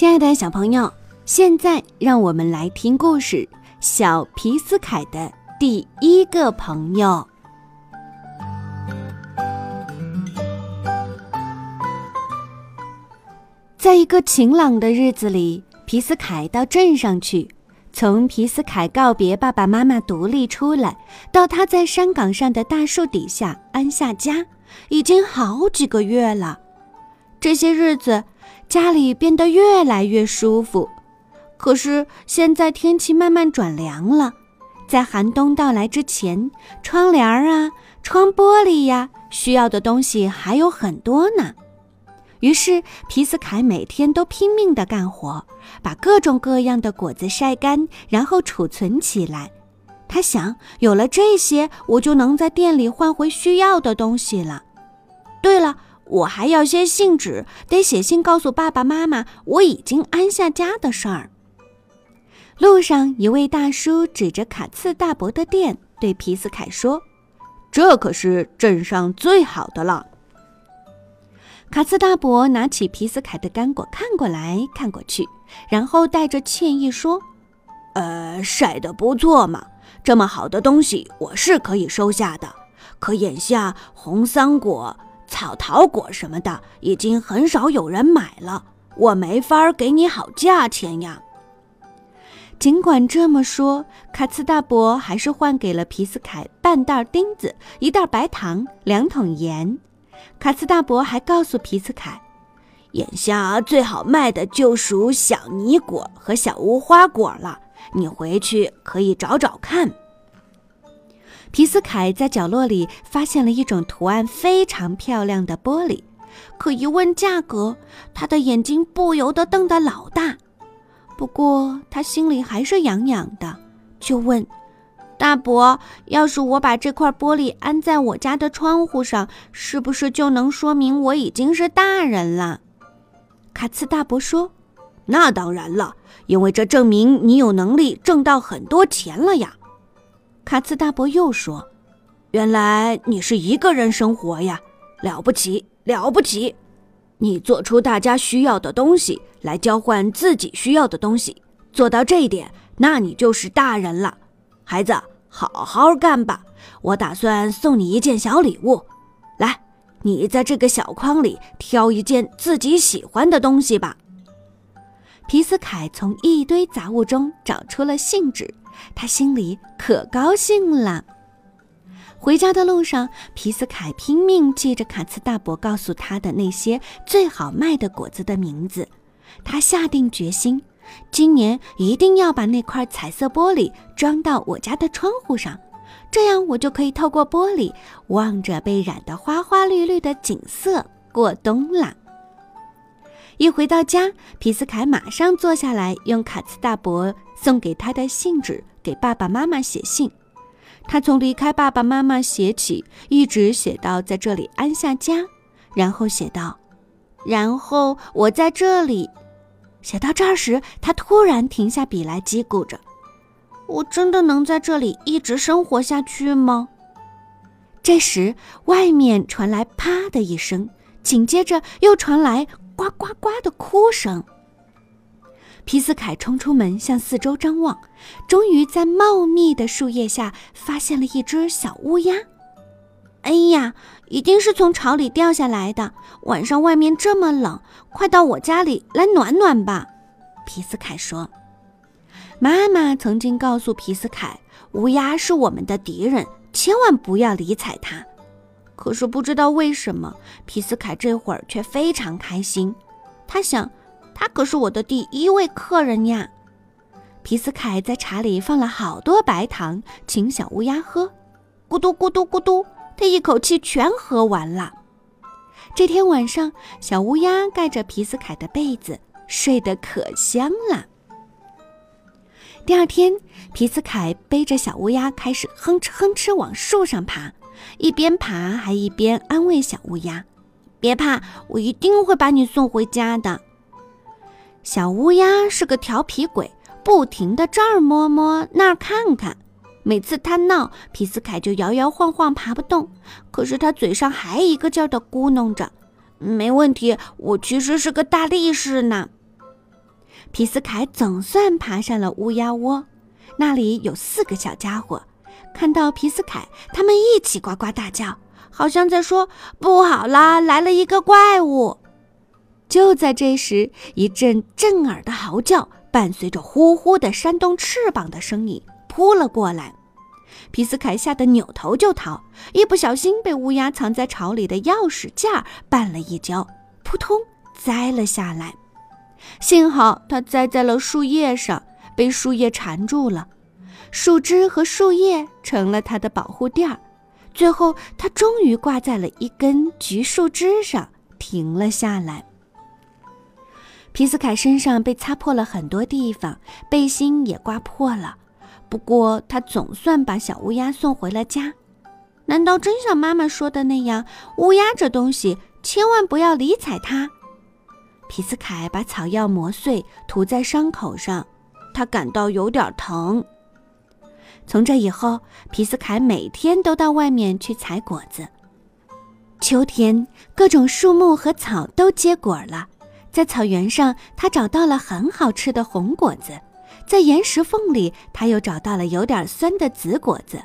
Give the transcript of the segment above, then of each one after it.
亲爱的小朋友，现在让我们来听故事《小皮斯凯的第一个朋友》。在一个晴朗的日子里，皮斯凯到镇上去。从皮斯凯告别爸爸妈妈独立出来，到他在山岗上的大树底下安下家，已经好几个月了。这些日子，家里变得越来越舒服。可是现在天气慢慢转凉了，在寒冬到来之前，窗帘啊、窗玻璃呀，需要的东西还有很多呢。于是皮斯凯每天都拼命地干活，把各种各样的果子晒干，然后储存起来。他想，有了这些，我就能在店里换回需要的东西了。对了，我还要些信纸，得写信告诉爸爸妈妈我已经安下家的事儿。路上，一位大叔指着卡茨大伯的店，对皮斯凯说：“这可是镇上最好的了。”卡茨大伯拿起皮斯凯的干果看过来看过去，然后带着歉意说：“呃，晒得不错嘛，这么好的东西我是可以收下的。可眼下红桑果、草桃果什么的已经很少有人买了，我没法给你好价钱呀。”尽管这么说，卡茨大伯还是换给了皮斯凯半袋钉子、一袋白糖、两桶盐。卡茨大伯还告诉皮斯凯，眼下最好卖的就属小泥果和小无花果了。你回去可以找找看。皮斯凯在角落里发现了一种图案非常漂亮的玻璃，可一问价格，他的眼睛不由得瞪得老大。不过他心里还是痒痒的，就问。大伯，要是我把这块玻璃安在我家的窗户上，是不是就能说明我已经是大人了？卡茨大伯说：“那当然了，因为这证明你有能力挣到很多钱了呀。”卡茨大伯又说：“原来你是一个人生活呀，了不起，了不起！你做出大家需要的东西来交换自己需要的东西，做到这一点，那你就是大人了，孩子。”好好干吧！我打算送你一件小礼物。来，你在这个小筐里挑一件自己喜欢的东西吧。皮斯凯从一堆杂物中找出了信纸，他心里可高兴了。回家的路上，皮斯凯拼命记着卡茨大伯告诉他的那些最好卖的果子的名字。他下定决心。今年一定要把那块彩色玻璃装到我家的窗户上，这样我就可以透过玻璃望着被染得花花绿绿的景色过冬了。一回到家，皮斯凯马上坐下来，用卡茨大伯送给他的信纸给爸爸妈妈写信。他从离开爸爸妈妈写起，一直写到在这里安下家，然后写道：“然后我在这里。”写到这儿时，他突然停下笔来，叽咕着：“我真的能在这里一直生活下去吗？”这时，外面传来“啪”的一声，紧接着又传来“呱呱呱”的哭声。皮斯凯冲出门，向四周张望，终于在茂密的树叶下发现了一只小乌鸦。哎呀，一定是从巢里掉下来的。晚上外面这么冷，快到我家里来暖暖吧。皮斯凯说：“妈妈曾经告诉皮斯凯，乌鸦是我们的敌人，千万不要理睬它。可是不知道为什么，皮斯凯这会儿却非常开心。他想，他可是我的第一位客人呀。皮斯凯在茶里放了好多白糖，请小乌鸦喝。咕嘟咕嘟咕嘟。”他一口气全喝完了。这天晚上，小乌鸦盖着皮斯凯的被子，睡得可香了。第二天，皮斯凯背着小乌鸦开始哼哧哼哧往树上爬，一边爬还一边安慰小乌鸦：“别怕，我一定会把你送回家的。”小乌鸦是个调皮鬼，不停地这儿摸摸那儿看看。每次他闹，皮斯凯就摇摇晃晃爬不动。可是他嘴上还一个劲儿地咕哝着：“没问题，我其实是个大力士呢。”皮斯凯总算爬上了乌鸦窝，那里有四个小家伙，看到皮斯凯，他们一起呱呱大叫，好像在说：“不好啦，来了一个怪物！”就在这时，一阵震耳的嚎叫伴随着呼呼的扇动翅膀的声音扑了过来。皮斯凯吓得扭头就逃，一不小心被乌鸦藏在巢里的钥匙架绊了一跤，扑通栽了下来。幸好他栽在了树叶上，被树叶缠住了，树枝和树叶成了他的保护垫儿。最后，他终于挂在了一根橘树枝上，停了下来。皮斯凯身上被擦破了很多地方，背心也刮破了。不过，他总算把小乌鸦送回了家。难道真像妈妈说的那样，乌鸦这东西千万不要理睬它？皮斯凯把草药磨碎，涂在伤口上，他感到有点疼。从这以后，皮斯凯每天都到外面去采果子。秋天，各种树木和草都结果了，在草原上，他找到了很好吃的红果子。在岩石缝里，他又找到了有点酸的紫果子，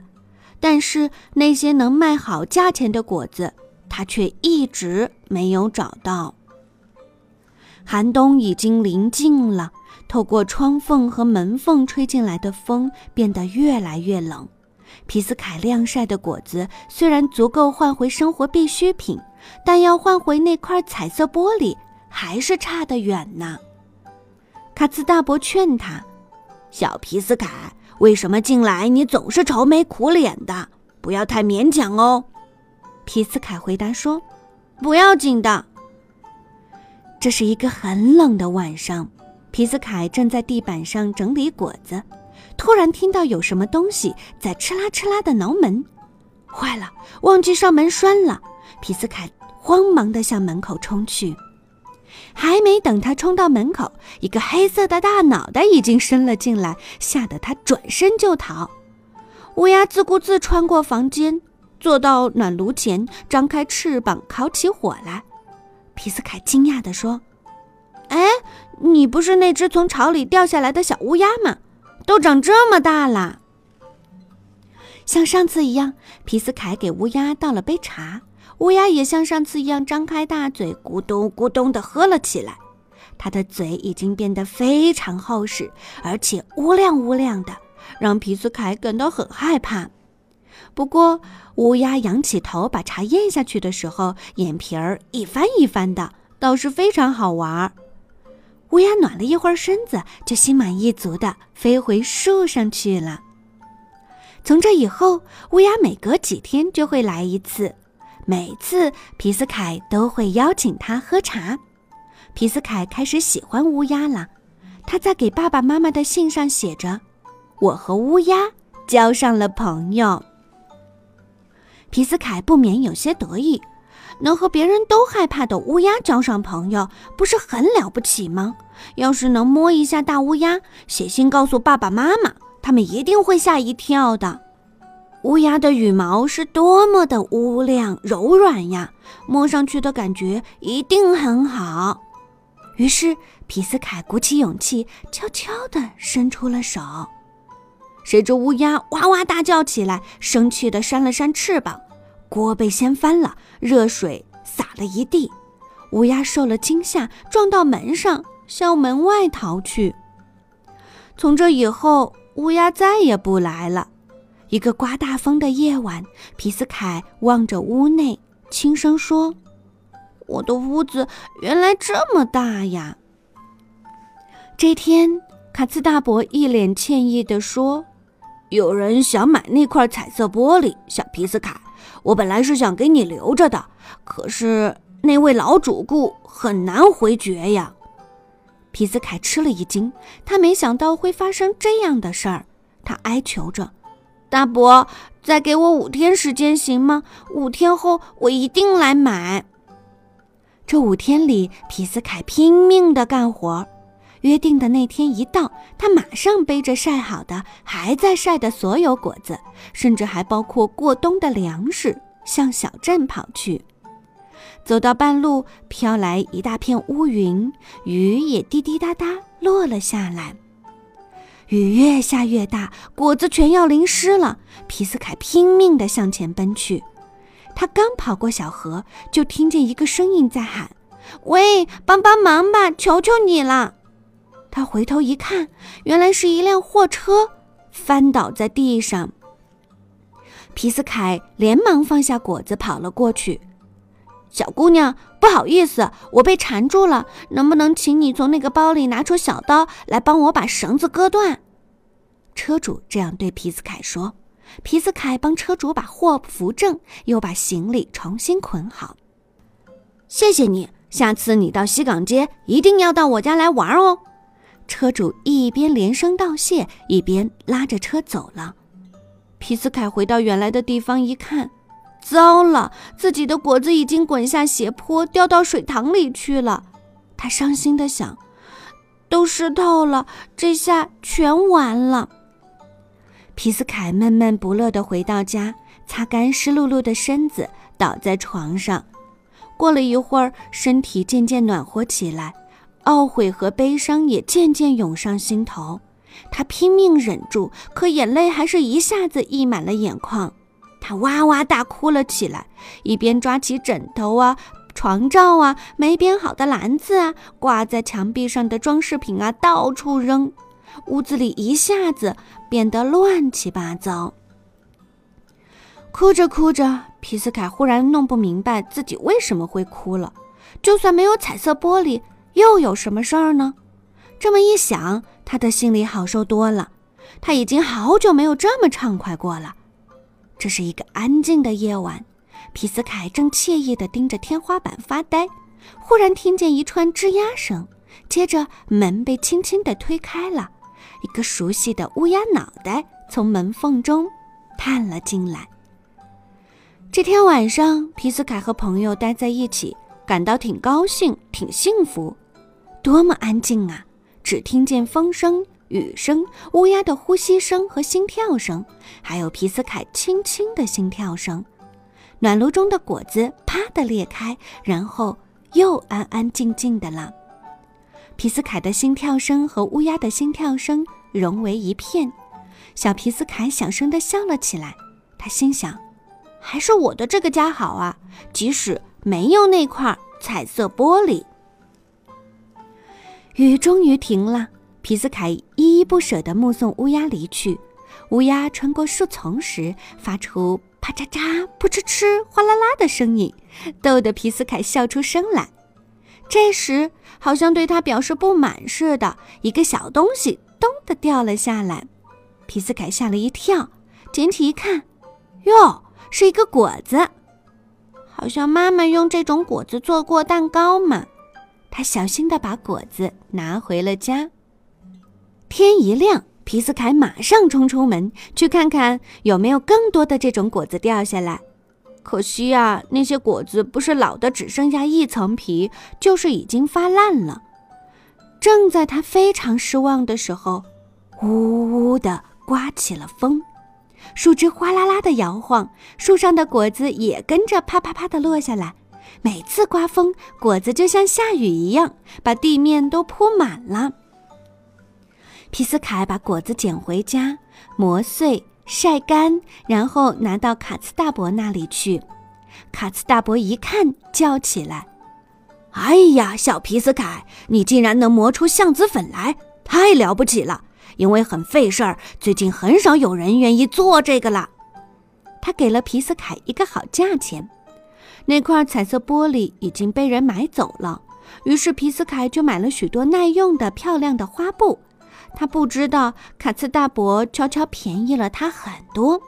但是那些能卖好价钱的果子，他却一直没有找到。寒冬已经临近了，透过窗缝和门缝吹进来的风变得越来越冷。皮斯凯晾晒的果子虽然足够换回生活必需品，但要换回那块彩色玻璃，还是差得远呢。卡兹大伯劝他。小皮斯凯，为什么进来你总是愁眉苦脸的？不要太勉强哦。皮斯凯回答说：“不要紧的。”这是一个很冷的晚上，皮斯凯正在地板上整理果子，突然听到有什么东西在哧啦哧啦的挠门。坏了，忘记上门栓了！皮斯凯慌忙地向门口冲去。还没等他冲到门口，一个黑色的大脑袋已经伸了进来，吓得他转身就逃。乌鸦自顾自穿过房间，坐到暖炉前，张开翅膀烤起火来。皮斯凯惊讶地说：“哎，你不是那只从巢里掉下来的小乌鸦吗？都长这么大了！”像上次一样，皮斯凯给乌鸦倒了杯茶。乌鸦也像上次一样张开大嘴，咕咚咕咚地喝了起来。它的嘴已经变得非常厚实，而且乌亮乌亮的，让皮斯凯感到很害怕。不过，乌鸦仰起头把茶咽下去的时候，眼皮儿一翻一翻的，倒是非常好玩。乌鸦暖了一会儿身子，就心满意足地飞回树上去了。从这以后，乌鸦每隔几天就会来一次。每次皮斯凯都会邀请他喝茶，皮斯凯开始喜欢乌鸦了。他在给爸爸妈妈的信上写着：“我和乌鸦交上了朋友。”皮斯凯不免有些得意，能和别人都害怕的乌鸦交上朋友，不是很了不起吗？要是能摸一下大乌鸦，写信告诉爸爸妈妈，他们一定会吓一跳的。乌鸦的羽毛是多么的乌亮柔软呀，摸上去的感觉一定很好。于是皮斯凯鼓起勇气，悄悄地伸出了手。谁知乌鸦哇哇大叫起来，生气地扇了扇翅膀，锅被掀翻了，热水洒了一地。乌鸦受了惊吓，撞到门上，向门外逃去。从这以后，乌鸦再也不来了。一个刮大风的夜晚，皮斯凯望着屋内，轻声说：“我的屋子原来这么大呀。”这天，卡兹大伯一脸歉意地说：“有人想买那块彩色玻璃，小皮斯凯，我本来是想给你留着的，可是那位老主顾很难回绝呀。”皮斯凯吃了一惊，他没想到会发生这样的事儿，他哀求着。大伯，再给我五天时间行吗？五天后我一定来买。这五天里，皮斯凯拼命地干活。约定的那天一到，他马上背着晒好的、还在晒的所有果子，甚至还包括过冬的粮食，向小镇跑去。走到半路，飘来一大片乌云，雨也滴滴答答落了下来。雨越下越大，果子全要淋湿了。皮斯凯拼命地向前奔去。他刚跑过小河，就听见一个声音在喊：“喂，帮帮忙吧，求求你了！”他回头一看，原来是一辆货车翻倒在地上。皮斯凯连忙放下果子，跑了过去。小姑娘，不好意思，我被缠住了，能不能请你从那个包里拿出小刀来帮我把绳子割断？车主这样对皮斯凯说。皮斯凯帮车主把货扶正，又把行李重新捆好。谢谢你，下次你到西港街一定要到我家来玩哦。车主一边连声道谢，一边拉着车走了。皮斯凯回到原来的地方一看，糟了，自己的果子已经滚下斜坡，掉到水塘里去了。他伤心地想：都湿透了，这下全完了。皮斯凯闷闷不乐地回到家，擦干湿漉漉的身子，倒在床上。过了一会儿，身体渐渐暖和起来，懊悔和悲伤也渐渐涌上心头。他拼命忍住，可眼泪还是一下子溢满了眼眶。他哇哇大哭了起来，一边抓起枕头啊、床罩啊、没编好的篮子啊、挂在墙壁上的装饰品啊，到处扔。屋子里一下子变得乱七八糟。哭着哭着，皮斯凯忽然弄不明白自己为什么会哭了。就算没有彩色玻璃，又有什么事儿呢？这么一想，他的心里好受多了。他已经好久没有这么畅快过了。这是一个安静的夜晚，皮斯凯正惬意地盯着天花板发呆，忽然听见一串吱呀声，接着门被轻轻地推开了。一个熟悉的乌鸦脑袋从门缝中探了进来。这天晚上，皮斯凯和朋友待在一起，感到挺高兴、挺幸福。多么安静啊！只听见风声、雨声、乌鸦的呼吸声和心跳声，还有皮斯凯轻轻的心跳声。暖炉中的果子啪的裂开，然后又安安静静的了。皮斯凯的心跳声和乌鸦的心跳声融为一片，小皮斯凯小声地笑了起来。他心想：“还是我的这个家好啊，即使没有那块彩色玻璃。”雨终于停了，皮斯凯依依不舍地目送乌鸦离去。乌鸦穿过树丛时，发出啪嚓嚓、扑哧哧、哗啦啦的声音，逗得皮斯凯笑出声来。这时，好像对他表示不满似的，一个小东西“咚”的掉了下来。皮斯凯吓了一跳，捡起一看，哟，是一个果子，好像妈妈用这种果子做过蛋糕嘛。他小心地把果子拿回了家。天一亮，皮斯凯马上冲出门，去看看有没有更多的这种果子掉下来。可惜啊，那些果子不是老的只剩下一层皮，就是已经发烂了。正在他非常失望的时候，呜呜的刮起了风，树枝哗啦啦的摇晃，树上的果子也跟着啪啪啪的落下来。每次刮风，果子就像下雨一样，把地面都铺满了。皮斯凯把果子捡回家，磨碎。晒干，然后拿到卡茨大伯那里去。卡茨大伯一看，叫起来：“哎呀，小皮斯凯，你竟然能磨出橡子粉来，太了不起了！因为很费事儿，最近很少有人愿意做这个了。”他给了皮斯凯一个好价钱。那块彩色玻璃已经被人买走了，于是皮斯凯就买了许多耐用的、漂亮的花布。他不知道卡茨大伯悄悄便宜了他很多。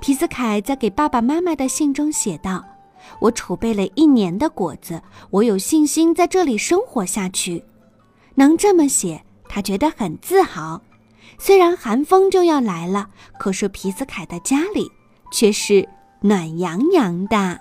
皮斯凯在给爸爸妈妈的信中写道：“我储备了一年的果子，我有信心在这里生活下去。”能这么写，他觉得很自豪。虽然寒风就要来了，可是皮斯凯的家里却是暖洋洋的。